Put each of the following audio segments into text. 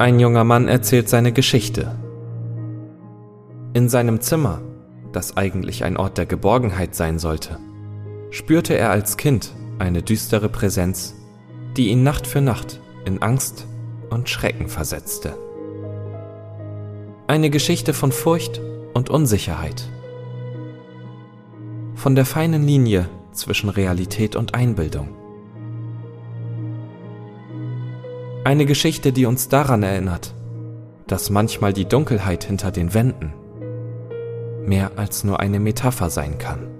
Ein junger Mann erzählt seine Geschichte. In seinem Zimmer, das eigentlich ein Ort der Geborgenheit sein sollte, spürte er als Kind eine düstere Präsenz, die ihn Nacht für Nacht in Angst und Schrecken versetzte. Eine Geschichte von Furcht und Unsicherheit. Von der feinen Linie zwischen Realität und Einbildung. Eine Geschichte, die uns daran erinnert, dass manchmal die Dunkelheit hinter den Wänden mehr als nur eine Metapher sein kann.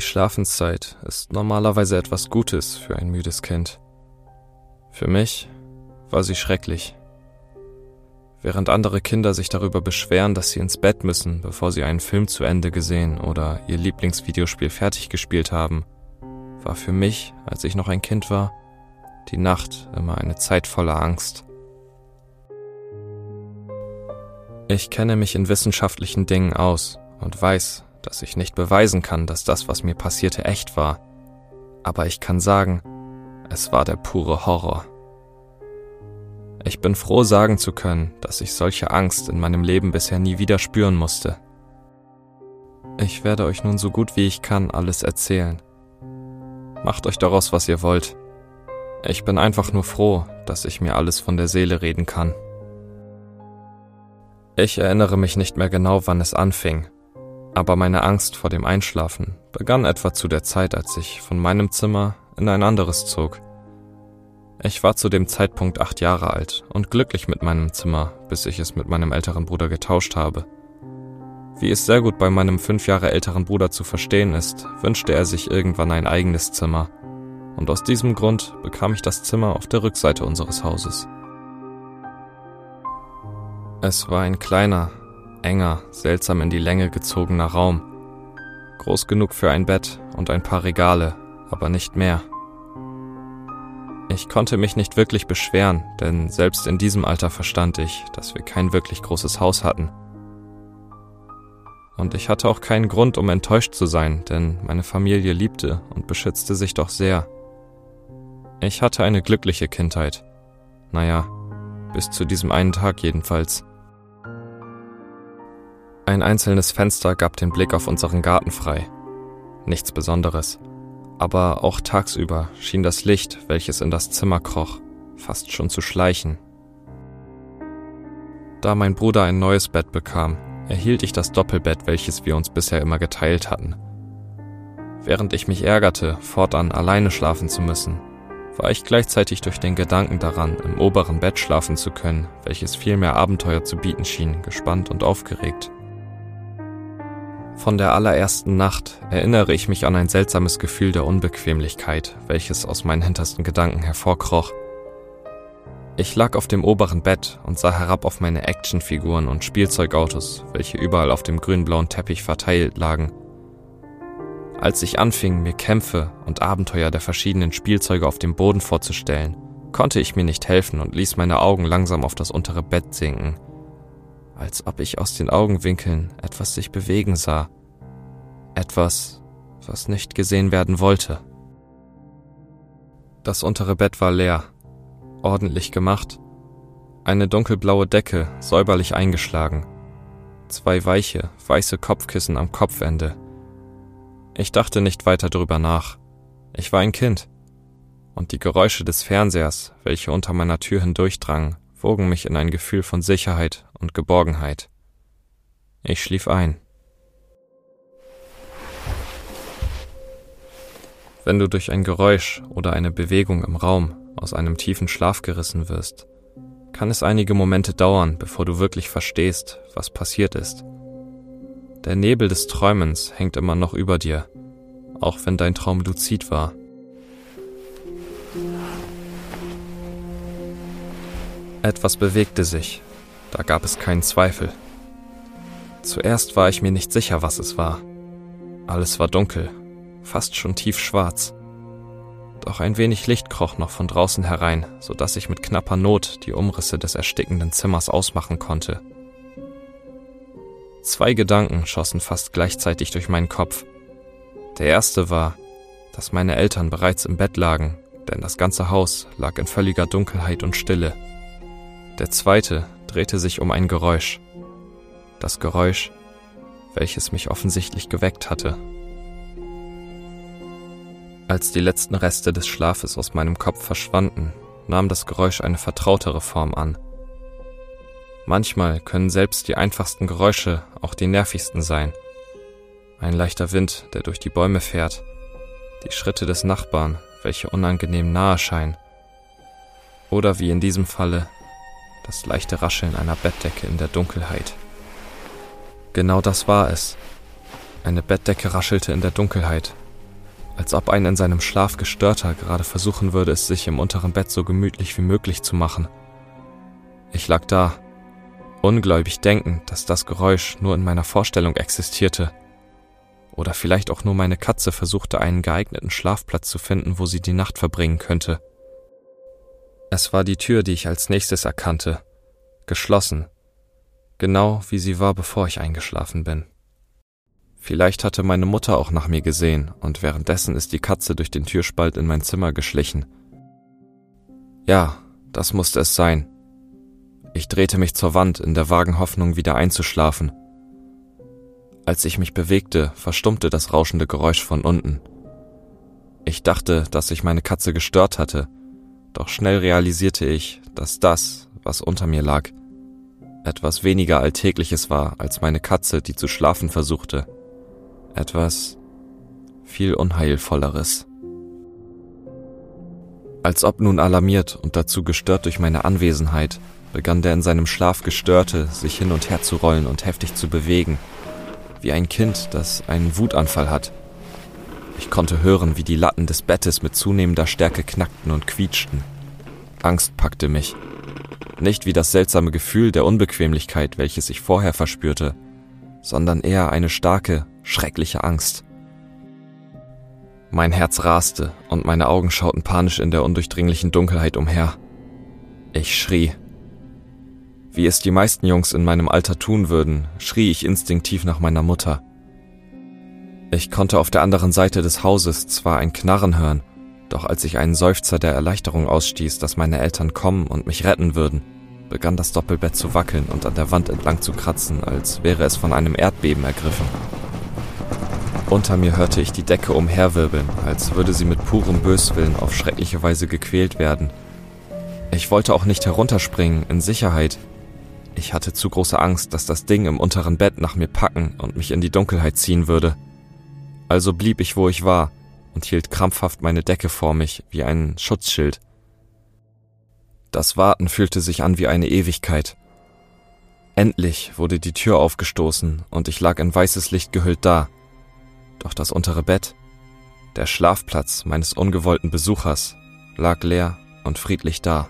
Die Schlafenszeit ist normalerweise etwas Gutes für ein müdes Kind. Für mich war sie schrecklich. Während andere Kinder sich darüber beschweren, dass sie ins Bett müssen, bevor sie einen Film zu Ende gesehen oder ihr Lieblingsvideospiel fertig gespielt haben, war für mich, als ich noch ein Kind war, die Nacht immer eine Zeit voller Angst. Ich kenne mich in wissenschaftlichen Dingen aus und weiß, dass ich nicht beweisen kann, dass das, was mir passierte, echt war. Aber ich kann sagen, es war der pure Horror. Ich bin froh sagen zu können, dass ich solche Angst in meinem Leben bisher nie wieder spüren musste. Ich werde euch nun so gut wie ich kann alles erzählen. Macht euch daraus, was ihr wollt. Ich bin einfach nur froh, dass ich mir alles von der Seele reden kann. Ich erinnere mich nicht mehr genau, wann es anfing, aber meine Angst vor dem Einschlafen begann etwa zu der Zeit, als ich von meinem Zimmer in ein anderes zog. Ich war zu dem Zeitpunkt acht Jahre alt und glücklich mit meinem Zimmer, bis ich es mit meinem älteren Bruder getauscht habe. Wie es sehr gut bei meinem fünf Jahre älteren Bruder zu verstehen ist, wünschte er sich irgendwann ein eigenes Zimmer. Und aus diesem Grund bekam ich das Zimmer auf der Rückseite unseres Hauses. Es war ein kleiner, enger, seltsam in die Länge gezogener Raum. Groß genug für ein Bett und ein paar Regale, aber nicht mehr. Ich konnte mich nicht wirklich beschweren, denn selbst in diesem Alter verstand ich, dass wir kein wirklich großes Haus hatten. Und ich hatte auch keinen Grund, um enttäuscht zu sein, denn meine Familie liebte und beschützte sich doch sehr. Ich hatte eine glückliche Kindheit. Naja, bis zu diesem einen Tag jedenfalls. Ein einzelnes Fenster gab den Blick auf unseren Garten frei. Nichts Besonderes. Aber auch tagsüber schien das Licht, welches in das Zimmer kroch, fast schon zu schleichen. Da mein Bruder ein neues Bett bekam, erhielt ich das Doppelbett, welches wir uns bisher immer geteilt hatten. Während ich mich ärgerte, fortan alleine schlafen zu müssen, war ich gleichzeitig durch den Gedanken daran, im oberen Bett schlafen zu können, welches viel mehr Abenteuer zu bieten schien, gespannt und aufgeregt. Von der allerersten Nacht erinnere ich mich an ein seltsames Gefühl der Unbequemlichkeit, welches aus meinen hintersten Gedanken hervorkroch. Ich lag auf dem oberen Bett und sah herab auf meine Actionfiguren und Spielzeugautos, welche überall auf dem grün-blauen Teppich verteilt lagen. Als ich anfing, mir Kämpfe und Abenteuer der verschiedenen Spielzeuge auf dem Boden vorzustellen, konnte ich mir nicht helfen und ließ meine Augen langsam auf das untere Bett sinken – als ob ich aus den Augenwinkeln etwas sich bewegen sah. Etwas, was nicht gesehen werden wollte. Das untere Bett war leer, ordentlich gemacht, eine dunkelblaue Decke säuberlich eingeschlagen, zwei weiche, weiße Kopfkissen am Kopfende. Ich dachte nicht weiter drüber nach. Ich war ein Kind. Und die Geräusche des Fernsehers, welche unter meiner Tür hindurchdrangen, wogen mich in ein Gefühl von Sicherheit und Geborgenheit. Ich schlief ein. Wenn du durch ein Geräusch oder eine Bewegung im Raum aus einem tiefen Schlaf gerissen wirst, kann es einige Momente dauern, bevor du wirklich verstehst, was passiert ist. Der Nebel des Träumens hängt immer noch über dir, auch wenn dein Traum luzid war. Etwas bewegte sich, da gab es keinen Zweifel. Zuerst war ich mir nicht sicher, was es war. Alles war dunkel, fast schon tiefschwarz. Doch ein wenig Licht kroch noch von draußen herein, so dass ich mit knapper Not die Umrisse des erstickenden Zimmers ausmachen konnte. Zwei Gedanken schossen fast gleichzeitig durch meinen Kopf. Der erste war, dass meine Eltern bereits im Bett lagen, denn das ganze Haus lag in völliger Dunkelheit und Stille. Der zweite drehte sich um ein Geräusch. Das Geräusch, welches mich offensichtlich geweckt hatte. Als die letzten Reste des Schlafes aus meinem Kopf verschwanden, nahm das Geräusch eine vertrautere Form an. Manchmal können selbst die einfachsten Geräusche auch die nervigsten sein. Ein leichter Wind, der durch die Bäume fährt, die Schritte des Nachbarn, welche unangenehm nahe scheinen, oder wie in diesem Falle das leichte Rascheln einer Bettdecke in der Dunkelheit. Genau das war es. Eine Bettdecke raschelte in der Dunkelheit, als ob ein in seinem Schlaf gestörter gerade versuchen würde, es sich im unteren Bett so gemütlich wie möglich zu machen. Ich lag da, ungläubig denkend, dass das Geräusch nur in meiner Vorstellung existierte. Oder vielleicht auch nur meine Katze versuchte, einen geeigneten Schlafplatz zu finden, wo sie die Nacht verbringen könnte. Es war die Tür, die ich als nächstes erkannte, geschlossen, genau wie sie war, bevor ich eingeschlafen bin. Vielleicht hatte meine Mutter auch nach mir gesehen und währenddessen ist die Katze durch den Türspalt in mein Zimmer geschlichen. Ja, das musste es sein. Ich drehte mich zur Wand in der vagen Hoffnung, wieder einzuschlafen. Als ich mich bewegte, verstummte das rauschende Geräusch von unten. Ich dachte, dass ich meine Katze gestört hatte, doch schnell realisierte ich, dass das, was unter mir lag, etwas weniger Alltägliches war als meine Katze, die zu schlafen versuchte etwas viel Unheilvolleres. Als ob nun alarmiert und dazu gestört durch meine Anwesenheit, begann der in seinem Schlaf gestörte, sich hin und her zu rollen und heftig zu bewegen, wie ein Kind, das einen Wutanfall hat. Ich konnte hören, wie die Latten des Bettes mit zunehmender Stärke knackten und quietschten. Angst packte mich. Nicht wie das seltsame Gefühl der Unbequemlichkeit, welches ich vorher verspürte, sondern eher eine starke, schreckliche Angst. Mein Herz raste und meine Augen schauten panisch in der undurchdringlichen Dunkelheit umher. Ich schrie. Wie es die meisten Jungs in meinem Alter tun würden, schrie ich instinktiv nach meiner Mutter. Ich konnte auf der anderen Seite des Hauses zwar ein Knarren hören, doch als ich einen Seufzer der Erleichterung ausstieß, dass meine Eltern kommen und mich retten würden, begann das Doppelbett zu wackeln und an der Wand entlang zu kratzen, als wäre es von einem Erdbeben ergriffen. Unter mir hörte ich die Decke umherwirbeln, als würde sie mit purem Böswillen auf schreckliche Weise gequält werden. Ich wollte auch nicht herunterspringen, in Sicherheit. Ich hatte zu große Angst, dass das Ding im unteren Bett nach mir packen und mich in die Dunkelheit ziehen würde. Also blieb ich, wo ich war, und hielt krampfhaft meine Decke vor mich wie ein Schutzschild. Das Warten fühlte sich an wie eine Ewigkeit. Endlich wurde die Tür aufgestoßen und ich lag in weißes Licht gehüllt da, doch das untere Bett, der Schlafplatz meines ungewollten Besuchers, lag leer und friedlich da.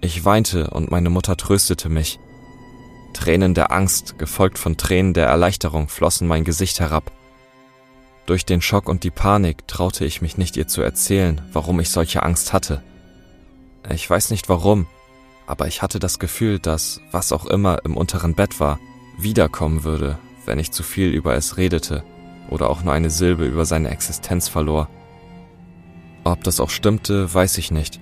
Ich weinte und meine Mutter tröstete mich. Tränen der Angst, gefolgt von Tränen der Erleichterung, flossen mein Gesicht herab. Durch den Schock und die Panik traute ich mich nicht ihr zu erzählen, warum ich solche Angst hatte. Ich weiß nicht warum, aber ich hatte das Gefühl, dass was auch immer im unteren Bett war, wiederkommen würde, wenn ich zu viel über es redete oder auch nur eine Silbe über seine Existenz verlor. Ob das auch stimmte, weiß ich nicht,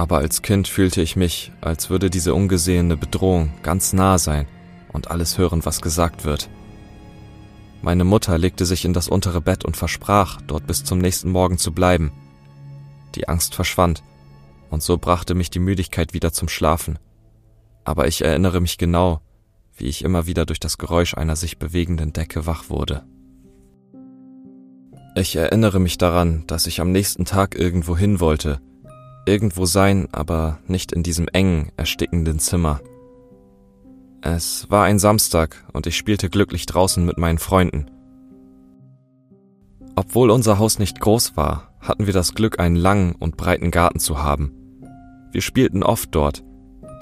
aber als Kind fühlte ich mich, als würde diese ungesehene Bedrohung ganz nah sein und alles hören, was gesagt wird. Meine Mutter legte sich in das untere Bett und versprach, dort bis zum nächsten Morgen zu bleiben. Die Angst verschwand, und so brachte mich die Müdigkeit wieder zum Schlafen. Aber ich erinnere mich genau, wie ich immer wieder durch das Geräusch einer sich bewegenden Decke wach wurde. Ich erinnere mich daran, dass ich am nächsten Tag irgendwo hin wollte, irgendwo sein, aber nicht in diesem engen, erstickenden Zimmer. Es war ein Samstag und ich spielte glücklich draußen mit meinen Freunden. Obwohl unser Haus nicht groß war, hatten wir das Glück, einen langen und breiten Garten zu haben. Wir spielten oft dort.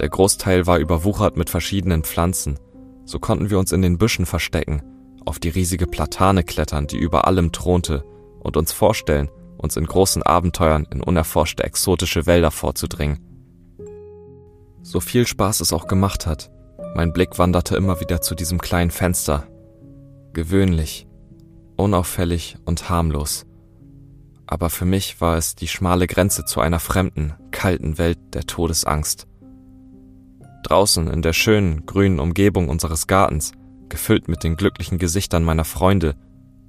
Der Großteil war überwuchert mit verschiedenen Pflanzen. So konnten wir uns in den Büschen verstecken, auf die riesige Platane klettern, die über allem thronte, und uns vorstellen, uns in großen Abenteuern in unerforschte exotische Wälder vorzudringen. So viel Spaß es auch gemacht hat, mein Blick wanderte immer wieder zu diesem kleinen Fenster. Gewöhnlich, unauffällig und harmlos. Aber für mich war es die schmale Grenze zu einer fremden, kalten Welt der Todesangst. Draußen in der schönen, grünen Umgebung unseres Gartens, gefüllt mit den glücklichen Gesichtern meiner Freunde,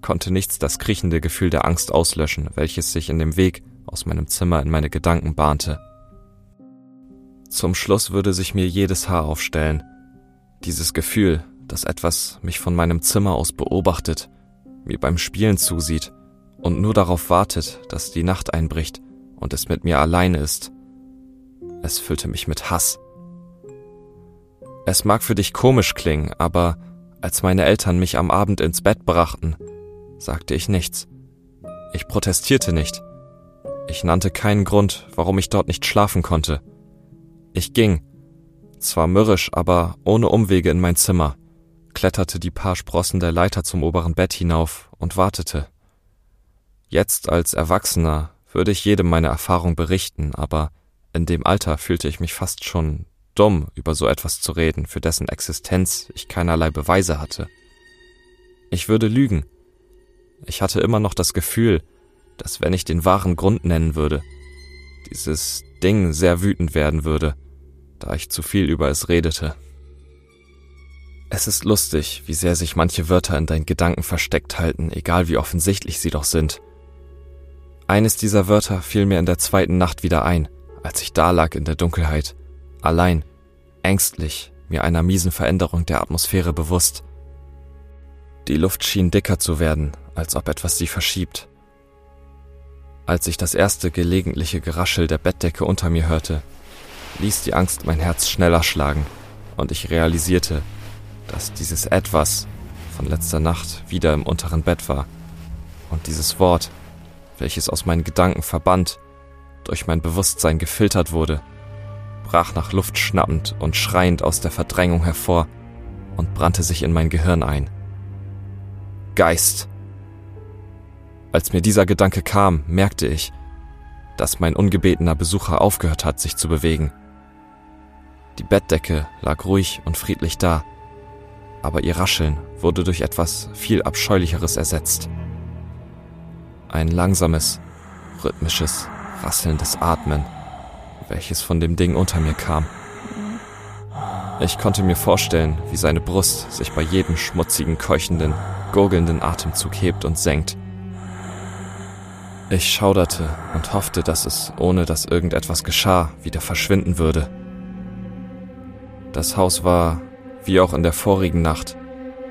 konnte nichts das kriechende Gefühl der Angst auslöschen, welches sich in dem Weg aus meinem Zimmer in meine Gedanken bahnte. Zum Schluss würde sich mir jedes Haar aufstellen. Dieses Gefühl, dass etwas mich von meinem Zimmer aus beobachtet, mir beim Spielen zusieht und nur darauf wartet, dass die Nacht einbricht und es mit mir alleine ist. Es füllte mich mit Hass. Es mag für dich komisch klingen, aber als meine Eltern mich am Abend ins Bett brachten, sagte ich nichts. Ich protestierte nicht. Ich nannte keinen Grund, warum ich dort nicht schlafen konnte. Ich ging, zwar mürrisch, aber ohne Umwege in mein Zimmer, kletterte die paar Sprossen der Leiter zum oberen Bett hinauf und wartete. Jetzt als Erwachsener würde ich jedem meine Erfahrung berichten, aber in dem Alter fühlte ich mich fast schon dumm, über so etwas zu reden, für dessen Existenz ich keinerlei Beweise hatte. Ich würde lügen, ich hatte immer noch das Gefühl, dass wenn ich den wahren Grund nennen würde, dieses Ding sehr wütend werden würde, da ich zu viel über es redete. Es ist lustig, wie sehr sich manche Wörter in deinen Gedanken versteckt halten, egal wie offensichtlich sie doch sind. Eines dieser Wörter fiel mir in der zweiten Nacht wieder ein, als ich da lag in der Dunkelheit, allein, ängstlich, mir einer miesen Veränderung der Atmosphäre bewusst. Die Luft schien dicker zu werden, als ob etwas sie verschiebt. Als ich das erste gelegentliche Geraschel der Bettdecke unter mir hörte, ließ die Angst mein Herz schneller schlagen und ich realisierte, dass dieses Etwas von letzter Nacht wieder im unteren Bett war und dieses Wort, welches aus meinen Gedanken verbannt, durch mein Bewusstsein gefiltert wurde, brach nach Luft schnappend und schreiend aus der Verdrängung hervor und brannte sich in mein Gehirn ein. Geist. Als mir dieser Gedanke kam, merkte ich, dass mein ungebetener Besucher aufgehört hat, sich zu bewegen. Die Bettdecke lag ruhig und friedlich da, aber ihr Rascheln wurde durch etwas viel Abscheulicheres ersetzt. Ein langsames, rhythmisches, rasselndes Atmen, welches von dem Ding unter mir kam. Ich konnte mir vorstellen, wie seine Brust sich bei jedem schmutzigen, keuchenden, gurgelnden Atemzug hebt und senkt. Ich schauderte und hoffte, dass es, ohne dass irgendetwas geschah, wieder verschwinden würde. Das Haus war, wie auch in der vorigen Nacht,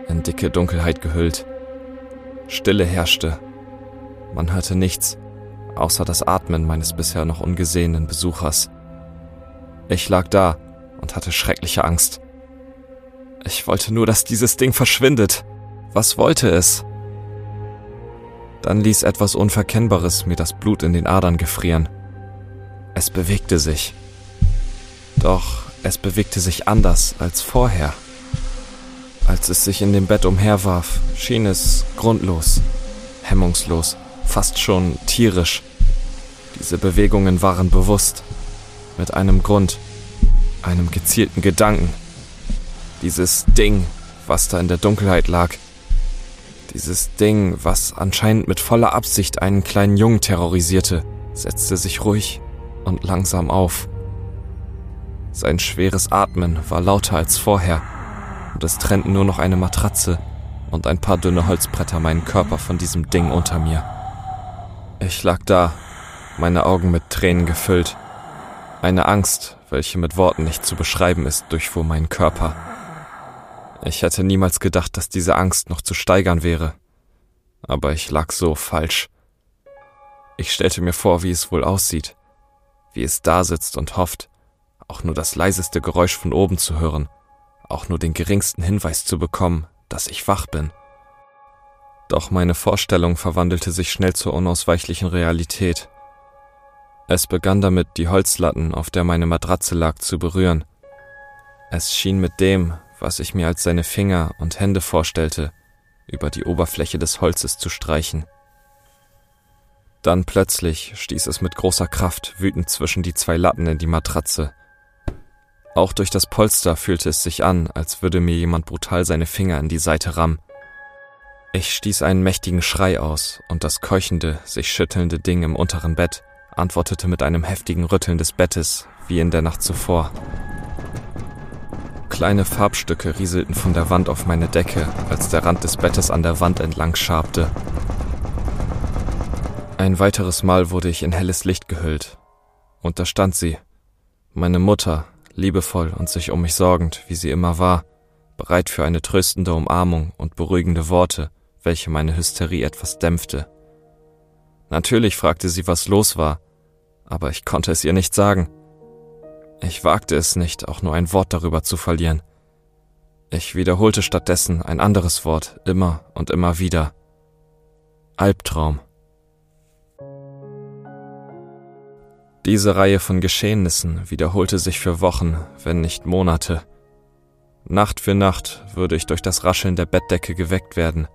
in dicke Dunkelheit gehüllt. Stille herrschte. Man hörte nichts, außer das Atmen meines bisher noch ungesehenen Besuchers. Ich lag da und hatte schreckliche Angst. Ich wollte nur, dass dieses Ding verschwindet. Was wollte es? Dann ließ etwas Unverkennbares mir das Blut in den Adern gefrieren. Es bewegte sich. Doch es bewegte sich anders als vorher. Als es sich in dem Bett umherwarf, schien es grundlos, hemmungslos, fast schon tierisch. Diese Bewegungen waren bewusst, mit einem Grund, einem gezielten Gedanken. Dieses Ding, was da in der Dunkelheit lag, dieses Ding, was anscheinend mit voller Absicht einen kleinen Jungen terrorisierte, setzte sich ruhig und langsam auf. Sein schweres Atmen war lauter als vorher, und es trennten nur noch eine Matratze und ein paar dünne Holzbretter meinen Körper von diesem Ding unter mir. Ich lag da, meine Augen mit Tränen gefüllt. Eine Angst, welche mit Worten nicht zu beschreiben ist, durchfuhr meinen Körper. Ich hätte niemals gedacht, dass diese Angst noch zu steigern wäre. Aber ich lag so falsch. Ich stellte mir vor, wie es wohl aussieht, wie es da sitzt und hofft, auch nur das leiseste Geräusch von oben zu hören, auch nur den geringsten Hinweis zu bekommen, dass ich wach bin. Doch meine Vorstellung verwandelte sich schnell zur unausweichlichen Realität. Es begann damit, die Holzlatten, auf der meine Matratze lag, zu berühren. Es schien mit dem, was ich mir als seine Finger und Hände vorstellte, über die Oberfläche des Holzes zu streichen. Dann plötzlich stieß es mit großer Kraft wütend zwischen die zwei Latten in die Matratze. Auch durch das Polster fühlte es sich an, als würde mir jemand brutal seine Finger in die Seite rammen. Ich stieß einen mächtigen Schrei aus, und das keuchende, sich schüttelnde Ding im unteren Bett antwortete mit einem heftigen Rütteln des Bettes, wie in der Nacht zuvor. Kleine Farbstücke rieselten von der Wand auf meine Decke, als der Rand des Bettes an der Wand entlang schabte. Ein weiteres Mal wurde ich in helles Licht gehüllt. Und da stand sie, meine Mutter, liebevoll und sich um mich sorgend, wie sie immer war, bereit für eine tröstende Umarmung und beruhigende Worte, welche meine Hysterie etwas dämpfte. Natürlich fragte sie, was los war, aber ich konnte es ihr nicht sagen. Ich wagte es nicht, auch nur ein Wort darüber zu verlieren. Ich wiederholte stattdessen ein anderes Wort immer und immer wieder. Albtraum. Diese Reihe von Geschehnissen wiederholte sich für Wochen, wenn nicht Monate. Nacht für Nacht würde ich durch das Rascheln der Bettdecke geweckt werden.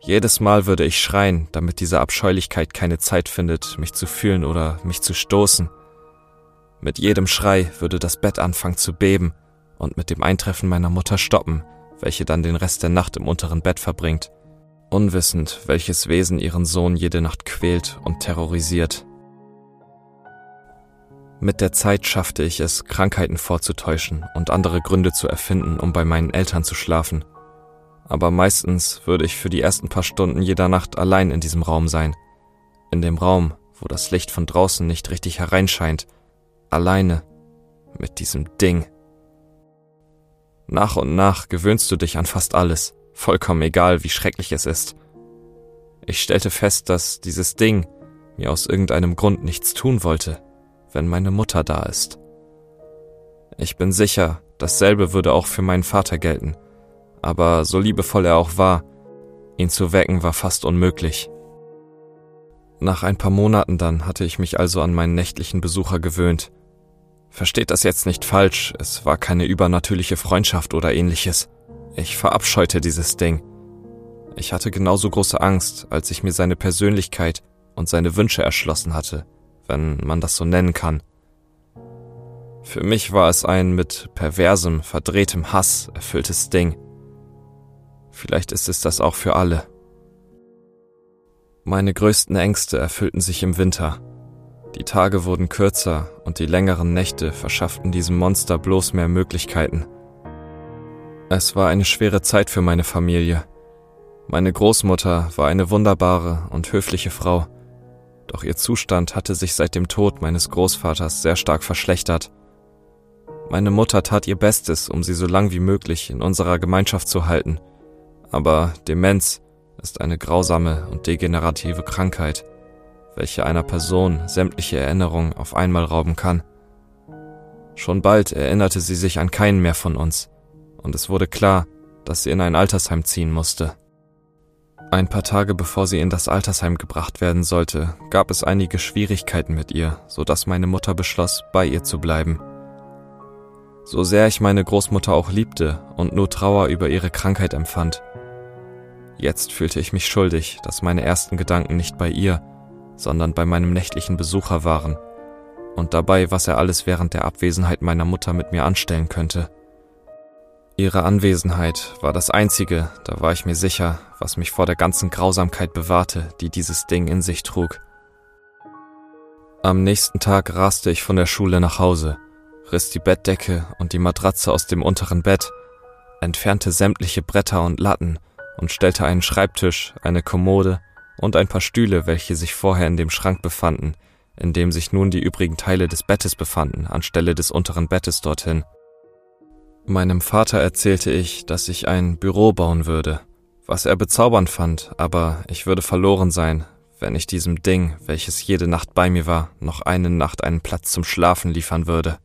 Jedes Mal würde ich schreien, damit diese Abscheulichkeit keine Zeit findet, mich zu fühlen oder mich zu stoßen. Mit jedem Schrei würde das Bett anfangen zu beben und mit dem Eintreffen meiner Mutter stoppen, welche dann den Rest der Nacht im unteren Bett verbringt, unwissend, welches Wesen ihren Sohn jede Nacht quält und terrorisiert. Mit der Zeit schaffte ich es, Krankheiten vorzutäuschen und andere Gründe zu erfinden, um bei meinen Eltern zu schlafen. Aber meistens würde ich für die ersten paar Stunden jeder Nacht allein in diesem Raum sein. In dem Raum, wo das Licht von draußen nicht richtig hereinscheint. Alleine. Mit diesem Ding. Nach und nach gewöhnst du dich an fast alles, vollkommen egal, wie schrecklich es ist. Ich stellte fest, dass dieses Ding mir aus irgendeinem Grund nichts tun wollte wenn meine Mutter da ist. Ich bin sicher, dasselbe würde auch für meinen Vater gelten, aber so liebevoll er auch war, ihn zu wecken war fast unmöglich. Nach ein paar Monaten dann hatte ich mich also an meinen nächtlichen Besucher gewöhnt. Versteht das jetzt nicht falsch, es war keine übernatürliche Freundschaft oder ähnliches. Ich verabscheute dieses Ding. Ich hatte genauso große Angst, als ich mir seine Persönlichkeit und seine Wünsche erschlossen hatte wenn man das so nennen kann. Für mich war es ein mit perversem, verdrehtem Hass erfülltes Ding. Vielleicht ist es das auch für alle. Meine größten Ängste erfüllten sich im Winter. Die Tage wurden kürzer und die längeren Nächte verschafften diesem Monster bloß mehr Möglichkeiten. Es war eine schwere Zeit für meine Familie. Meine Großmutter war eine wunderbare und höfliche Frau doch ihr Zustand hatte sich seit dem Tod meines Großvaters sehr stark verschlechtert. Meine Mutter tat ihr Bestes, um sie so lang wie möglich in unserer Gemeinschaft zu halten, aber Demenz ist eine grausame und degenerative Krankheit, welche einer Person sämtliche Erinnerungen auf einmal rauben kann. Schon bald erinnerte sie sich an keinen mehr von uns, und es wurde klar, dass sie in ein Altersheim ziehen musste. Ein paar Tage bevor sie in das Altersheim gebracht werden sollte, gab es einige Schwierigkeiten mit ihr, so dass meine Mutter beschloss, bei ihr zu bleiben. So sehr ich meine Großmutter auch liebte und nur Trauer über ihre Krankheit empfand. Jetzt fühlte ich mich schuldig, dass meine ersten Gedanken nicht bei ihr, sondern bei meinem nächtlichen Besucher waren und dabei, was er alles während der Abwesenheit meiner Mutter mit mir anstellen könnte. Ihre Anwesenheit war das Einzige, da war ich mir sicher, was mich vor der ganzen Grausamkeit bewahrte, die dieses Ding in sich trug. Am nächsten Tag raste ich von der Schule nach Hause, riss die Bettdecke und die Matratze aus dem unteren Bett, entfernte sämtliche Bretter und Latten und stellte einen Schreibtisch, eine Kommode und ein paar Stühle, welche sich vorher in dem Schrank befanden, in dem sich nun die übrigen Teile des Bettes befanden, anstelle des unteren Bettes dorthin. Meinem Vater erzählte ich, dass ich ein Büro bauen würde, was er bezaubernd fand, aber ich würde verloren sein, wenn ich diesem Ding, welches jede Nacht bei mir war, noch eine Nacht einen Platz zum Schlafen liefern würde.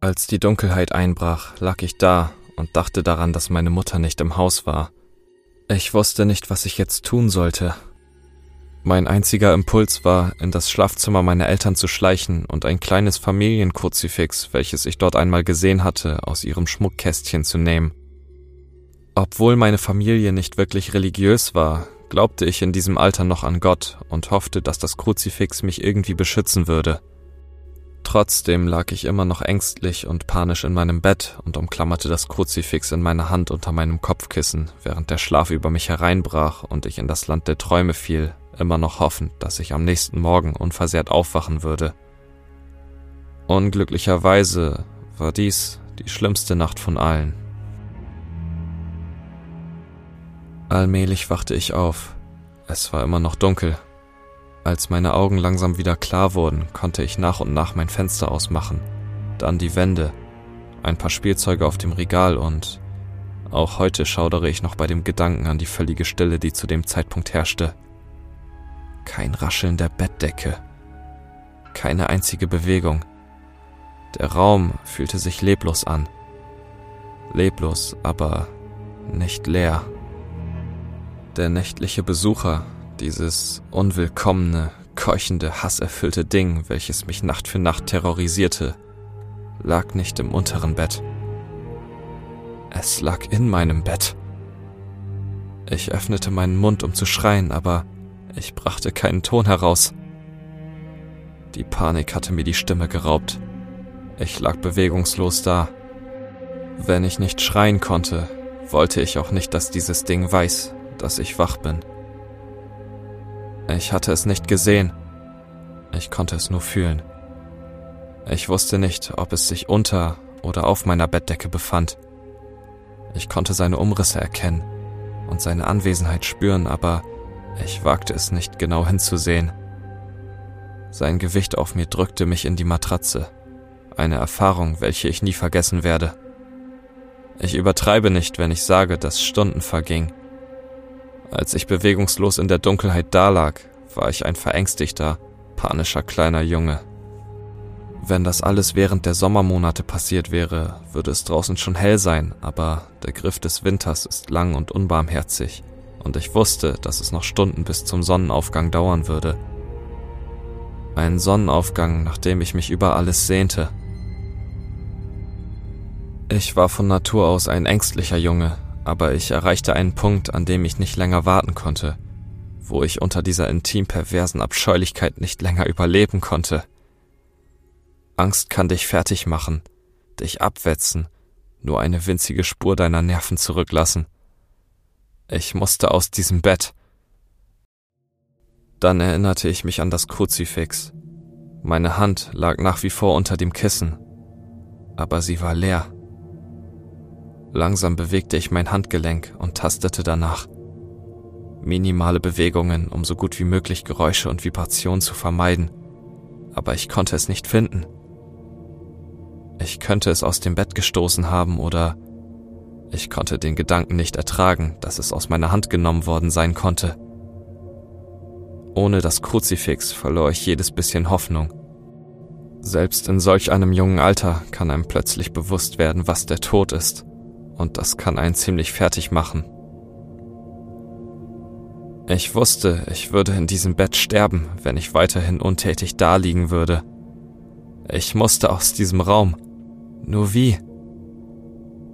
Als die Dunkelheit einbrach, lag ich da und dachte daran, dass meine Mutter nicht im Haus war. Ich wusste nicht, was ich jetzt tun sollte. Mein einziger Impuls war, in das Schlafzimmer meiner Eltern zu schleichen und ein kleines Familienkruzifix, welches ich dort einmal gesehen hatte, aus ihrem Schmuckkästchen zu nehmen. Obwohl meine Familie nicht wirklich religiös war, glaubte ich in diesem Alter noch an Gott und hoffte, dass das Kruzifix mich irgendwie beschützen würde. Trotzdem lag ich immer noch ängstlich und panisch in meinem Bett und umklammerte das Kruzifix in meiner Hand unter meinem Kopfkissen, während der Schlaf über mich hereinbrach und ich in das Land der Träume fiel, immer noch hoffend, dass ich am nächsten Morgen unversehrt aufwachen würde. Unglücklicherweise war dies die schlimmste Nacht von allen. Allmählich wachte ich auf. Es war immer noch dunkel als meine Augen langsam wieder klar wurden, konnte ich nach und nach mein Fenster ausmachen, dann die Wände, ein paar Spielzeuge auf dem Regal und auch heute schaudere ich noch bei dem Gedanken an die völlige Stille, die zu dem Zeitpunkt herrschte. Kein Rascheln der Bettdecke, keine einzige Bewegung. Der Raum fühlte sich leblos an. Leblos, aber nicht leer. Der nächtliche Besucher dieses unwillkommene, keuchende, hasserfüllte Ding, welches mich Nacht für Nacht terrorisierte, lag nicht im unteren Bett. Es lag in meinem Bett. Ich öffnete meinen Mund, um zu schreien, aber ich brachte keinen Ton heraus. Die Panik hatte mir die Stimme geraubt. Ich lag bewegungslos da. Wenn ich nicht schreien konnte, wollte ich auch nicht, dass dieses Ding weiß, dass ich wach bin. Ich hatte es nicht gesehen. Ich konnte es nur fühlen. Ich wusste nicht, ob es sich unter oder auf meiner Bettdecke befand. Ich konnte seine Umrisse erkennen und seine Anwesenheit spüren, aber ich wagte es nicht genau hinzusehen. Sein Gewicht auf mir drückte mich in die Matratze, eine Erfahrung, welche ich nie vergessen werde. Ich übertreibe nicht, wenn ich sage, dass Stunden vergingen als ich bewegungslos in der Dunkelheit dalag, war ich ein verängstigter, panischer kleiner Junge. Wenn das alles während der Sommermonate passiert wäre, würde es draußen schon hell sein, aber der Griff des Winters ist lang und unbarmherzig, und ich wusste, dass es noch Stunden bis zum Sonnenaufgang dauern würde. Ein Sonnenaufgang, nach dem ich mich über alles sehnte. Ich war von Natur aus ein ängstlicher Junge, aber ich erreichte einen Punkt, an dem ich nicht länger warten konnte, wo ich unter dieser intim perversen Abscheulichkeit nicht länger überleben konnte. Angst kann dich fertig machen, dich abwetzen, nur eine winzige Spur deiner Nerven zurücklassen. Ich musste aus diesem Bett. Dann erinnerte ich mich an das Kruzifix. Meine Hand lag nach wie vor unter dem Kissen, aber sie war leer. Langsam bewegte ich mein Handgelenk und tastete danach. Minimale Bewegungen, um so gut wie möglich Geräusche und Vibrationen zu vermeiden, aber ich konnte es nicht finden. Ich könnte es aus dem Bett gestoßen haben oder ich konnte den Gedanken nicht ertragen, dass es aus meiner Hand genommen worden sein konnte. Ohne das Kruzifix verlor ich jedes bisschen Hoffnung. Selbst in solch einem jungen Alter kann einem plötzlich bewusst werden, was der Tod ist und das kann einen ziemlich fertig machen. Ich wusste, ich würde in diesem Bett sterben, wenn ich weiterhin untätig daliegen würde. Ich musste aus diesem Raum. Nur wie?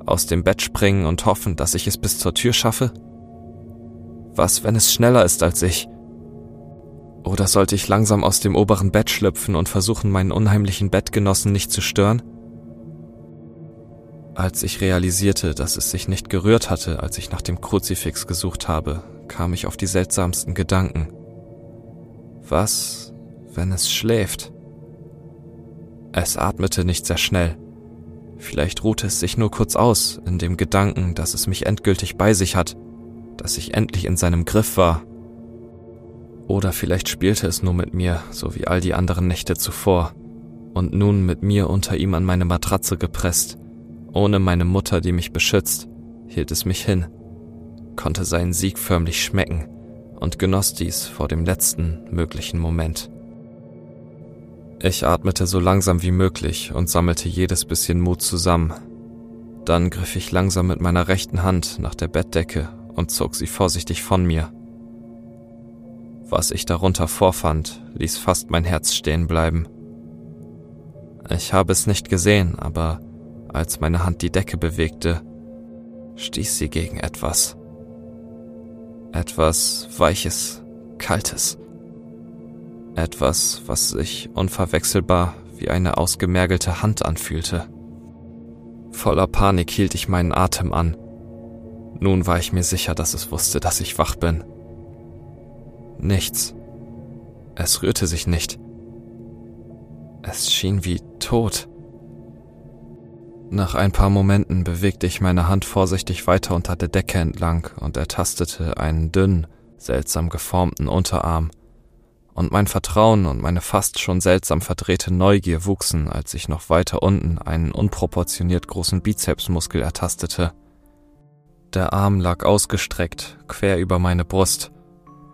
Aus dem Bett springen und hoffen, dass ich es bis zur Tür schaffe? Was, wenn es schneller ist als ich? Oder sollte ich langsam aus dem oberen Bett schlüpfen und versuchen, meinen unheimlichen Bettgenossen nicht zu stören? Als ich realisierte, dass es sich nicht gerührt hatte, als ich nach dem Kruzifix gesucht habe, kam ich auf die seltsamsten Gedanken. Was, wenn es schläft? Es atmete nicht sehr schnell. Vielleicht ruhte es sich nur kurz aus, in dem Gedanken, dass es mich endgültig bei sich hat, dass ich endlich in seinem Griff war. Oder vielleicht spielte es nur mit mir, so wie all die anderen Nächte zuvor, und nun mit mir unter ihm an meine Matratze gepresst, ohne meine Mutter, die mich beschützt, hielt es mich hin, konnte seinen Sieg förmlich schmecken und genoss dies vor dem letzten möglichen Moment. Ich atmete so langsam wie möglich und sammelte jedes bisschen Mut zusammen. Dann griff ich langsam mit meiner rechten Hand nach der Bettdecke und zog sie vorsichtig von mir. Was ich darunter vorfand, ließ fast mein Herz stehen bleiben. Ich habe es nicht gesehen, aber als meine Hand die Decke bewegte, stieß sie gegen etwas. Etwas Weiches, Kaltes. Etwas, was sich unverwechselbar wie eine ausgemergelte Hand anfühlte. Voller Panik hielt ich meinen Atem an. Nun war ich mir sicher, dass es wusste, dass ich wach bin. Nichts. Es rührte sich nicht. Es schien wie tot. Nach ein paar Momenten bewegte ich meine Hand vorsichtig weiter unter der Decke entlang und ertastete einen dünnen, seltsam geformten Unterarm. Und mein Vertrauen und meine fast schon seltsam verdrehte Neugier wuchsen, als ich noch weiter unten einen unproportioniert großen Bizepsmuskel ertastete. Der Arm lag ausgestreckt, quer über meine Brust.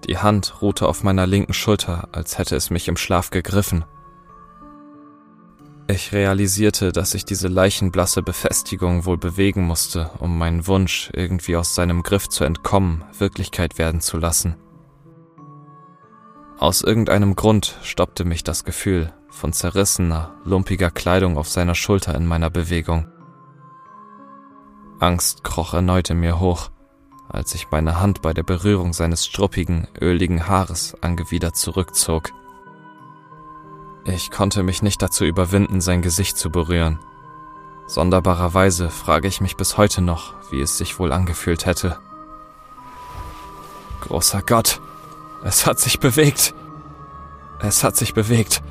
Die Hand ruhte auf meiner linken Schulter, als hätte es mich im Schlaf gegriffen. Ich realisierte, dass ich diese leichenblasse Befestigung wohl bewegen musste, um meinen Wunsch, irgendwie aus seinem Griff zu entkommen, Wirklichkeit werden zu lassen. Aus irgendeinem Grund stoppte mich das Gefühl von zerrissener, lumpiger Kleidung auf seiner Schulter in meiner Bewegung. Angst kroch erneut in mir hoch, als ich meine Hand bei der Berührung seines struppigen, öligen Haares angewidert zurückzog. Ich konnte mich nicht dazu überwinden, sein Gesicht zu berühren. Sonderbarerweise frage ich mich bis heute noch, wie es sich wohl angefühlt hätte. Großer Gott, es hat sich bewegt. Es hat sich bewegt.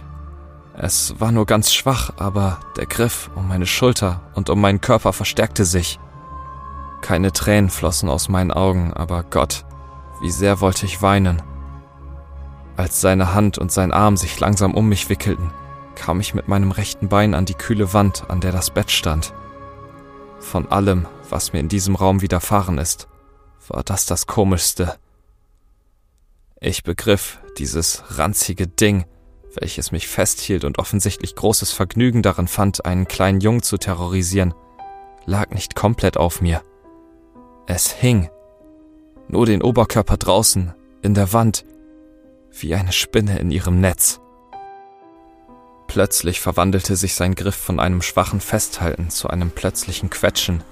Es war nur ganz schwach, aber der Griff um meine Schulter und um meinen Körper verstärkte sich. Keine Tränen flossen aus meinen Augen, aber Gott, wie sehr wollte ich weinen. Als seine Hand und sein Arm sich langsam um mich wickelten, kam ich mit meinem rechten Bein an die kühle Wand, an der das Bett stand. Von allem, was mir in diesem Raum widerfahren ist, war das das Komischste. Ich begriff, dieses ranzige Ding, welches mich festhielt und offensichtlich großes Vergnügen darin fand, einen kleinen Jungen zu terrorisieren, lag nicht komplett auf mir. Es hing. Nur den Oberkörper draußen, in der Wand, wie eine Spinne in ihrem Netz. Plötzlich verwandelte sich sein Griff von einem schwachen Festhalten zu einem plötzlichen Quetschen.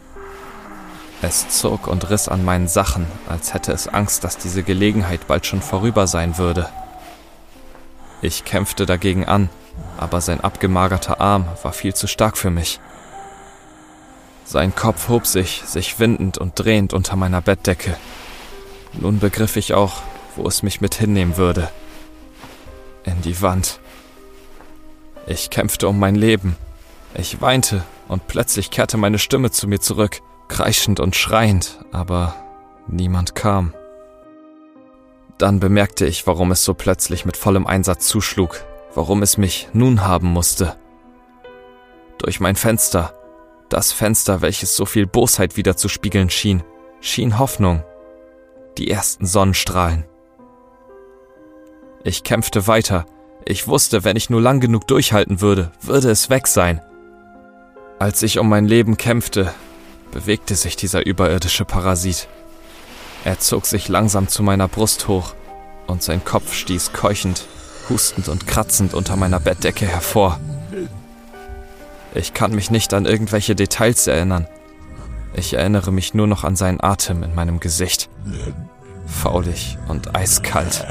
Es zog und riss an meinen Sachen, als hätte es Angst, dass diese Gelegenheit bald schon vorüber sein würde. Ich kämpfte dagegen an, aber sein abgemagerter Arm war viel zu stark für mich. Sein Kopf hob sich, sich windend und drehend unter meiner Bettdecke. Nun begriff ich auch, wo es mich mit hinnehmen würde. In die Wand. Ich kämpfte um mein Leben. Ich weinte und plötzlich kehrte meine Stimme zu mir zurück, kreischend und schreiend, aber niemand kam. Dann bemerkte ich, warum es so plötzlich mit vollem Einsatz zuschlug, warum es mich nun haben musste. Durch mein Fenster, das Fenster, welches so viel Bosheit wiederzuspiegeln schien, schien Hoffnung, die ersten Sonnenstrahlen. Ich kämpfte weiter. Ich wusste, wenn ich nur lang genug durchhalten würde, würde es weg sein. Als ich um mein Leben kämpfte, bewegte sich dieser überirdische Parasit. Er zog sich langsam zu meiner Brust hoch und sein Kopf stieß keuchend, hustend und kratzend unter meiner Bettdecke hervor. Ich kann mich nicht an irgendwelche Details erinnern. Ich erinnere mich nur noch an seinen Atem in meinem Gesicht. Faulig und eiskalt.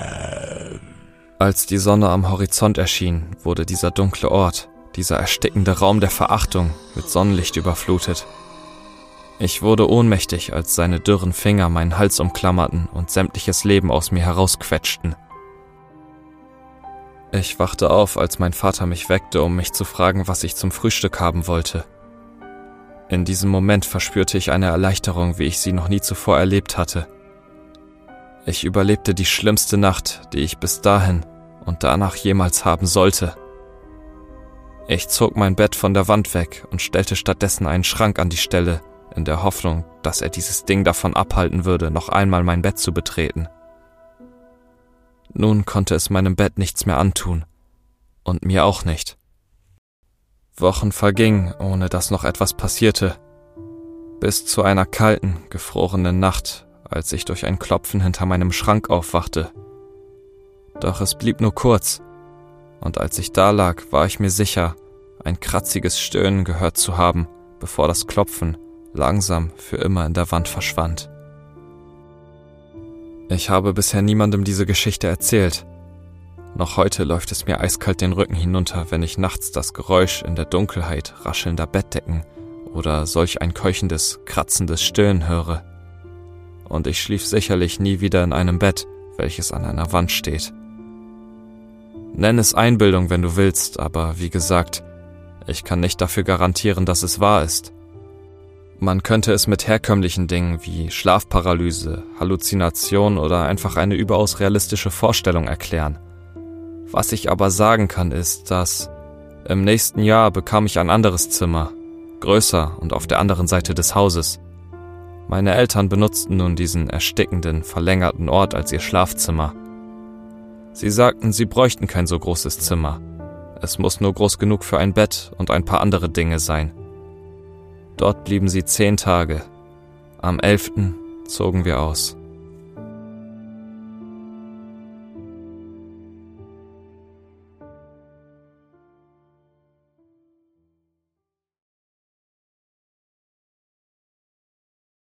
Als die Sonne am Horizont erschien, wurde dieser dunkle Ort, dieser erstickende Raum der Verachtung mit Sonnenlicht überflutet. Ich wurde ohnmächtig, als seine dürren Finger meinen Hals umklammerten und sämtliches Leben aus mir herausquetschten. Ich wachte auf, als mein Vater mich weckte, um mich zu fragen, was ich zum Frühstück haben wollte. In diesem Moment verspürte ich eine Erleichterung, wie ich sie noch nie zuvor erlebt hatte. Ich überlebte die schlimmste Nacht, die ich bis dahin und danach jemals haben sollte. Ich zog mein Bett von der Wand weg und stellte stattdessen einen Schrank an die Stelle, in der Hoffnung, dass er dieses Ding davon abhalten würde, noch einmal mein Bett zu betreten. Nun konnte es meinem Bett nichts mehr antun. Und mir auch nicht. Wochen vergingen, ohne dass noch etwas passierte. Bis zu einer kalten, gefrorenen Nacht, als ich durch ein Klopfen hinter meinem Schrank aufwachte. Doch es blieb nur kurz, und als ich da lag, war ich mir sicher, ein kratziges Stöhnen gehört zu haben, bevor das Klopfen langsam für immer in der Wand verschwand. Ich habe bisher niemandem diese Geschichte erzählt. Noch heute läuft es mir eiskalt den Rücken hinunter, wenn ich nachts das Geräusch in der Dunkelheit raschelnder Bettdecken oder solch ein keuchendes, kratzendes Stöhnen höre. Und ich schlief sicherlich nie wieder in einem Bett, welches an einer Wand steht. Nenn es Einbildung, wenn du willst, aber wie gesagt, ich kann nicht dafür garantieren, dass es wahr ist. Man könnte es mit herkömmlichen Dingen wie Schlafparalyse, Halluzination oder einfach eine überaus realistische Vorstellung erklären. Was ich aber sagen kann, ist, dass im nächsten Jahr bekam ich ein anderes Zimmer, größer und auf der anderen Seite des Hauses. Meine Eltern benutzten nun diesen erstickenden, verlängerten Ort als ihr Schlafzimmer. Sie sagten, sie bräuchten kein so großes Zimmer. Es muss nur groß genug für ein Bett und ein paar andere Dinge sein. Dort blieben sie zehn Tage. Am elften zogen wir aus.